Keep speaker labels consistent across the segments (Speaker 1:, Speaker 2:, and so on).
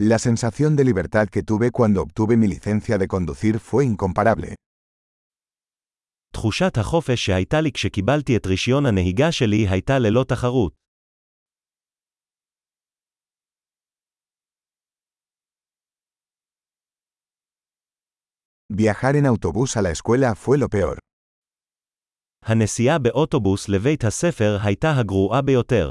Speaker 1: La sensación de libertad que tuve cuando obtuve mi licencia de conducir fue incomparable.
Speaker 2: תחושת החופש שהייתה לי כשקיבלתי את רישיון הנהיגה שלי הייתה ללא תחרות.
Speaker 1: Viajar en autobús a la escuela fue lo peor.
Speaker 2: הנסיעה באוטובוס לבית הספר הייתה הגרועה ביותר.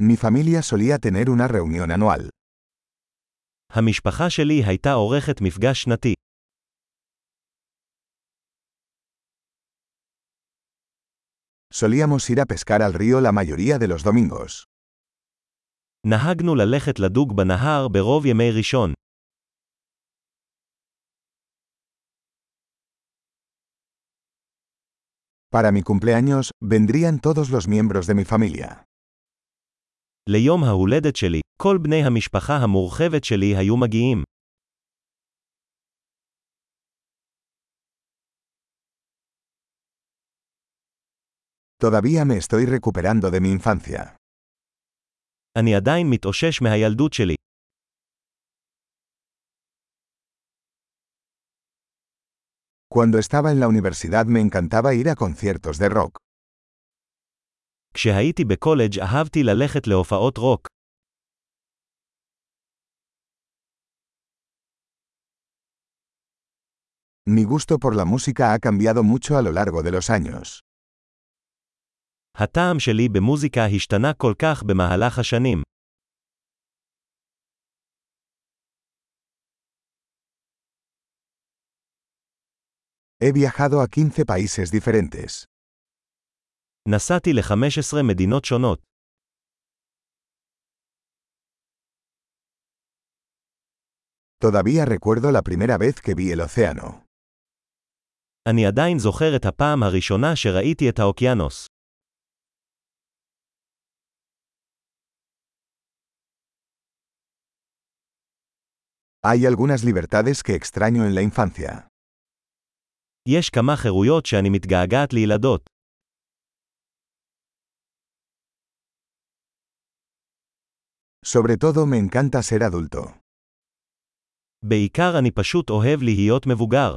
Speaker 1: Mi familia solía tener una reunión anual.
Speaker 2: המשפחה שלי הייתה עורכת מפגש שנתי.
Speaker 1: Solíamos ir a pescar al río la mayoría de los domingos.
Speaker 2: נהגנו ללכת לדוג בנהר ברוב ימי ראשון.
Speaker 1: Para mi cumpleaños, vendrían todos los miembros de mi familia.
Speaker 2: ליום ההולדת שלי, כל בני המשפחה המורחבת שלי היו מגיעים.
Speaker 1: Todavía me estoy recuperando de mi infancia.
Speaker 2: אני עדיין מתאושש מהילדות שלי.
Speaker 1: Cuando estaba en la universidad me encantaba ir a conciertos de rock.
Speaker 2: כשהייתי בקולג' אהבתי ללכת להופעות רוק.
Speaker 1: Mi gusto por la música ha cambiado mucho a lo largo de los años.
Speaker 2: הטעם שלי במוזיקה השתנה כל כך במהלך השנים.
Speaker 1: He viajado a 15 países diferentes.
Speaker 2: נסעתי ל-15 מדינות שונות.
Speaker 1: Todavía recuerdo la primera vez que vi el océano.
Speaker 2: אני עדיין זוכר את הפעם הראשונה שראיתי את האוקיינוס.
Speaker 1: Hay algunas libertades que extraño en la infancia.
Speaker 2: יש כמה חירויות שאני מתגעגעת לילדות.
Speaker 1: Sobre todo me encanta ser adulto.
Speaker 2: בעיקר אני פשוט אוהב להיות מבוגר.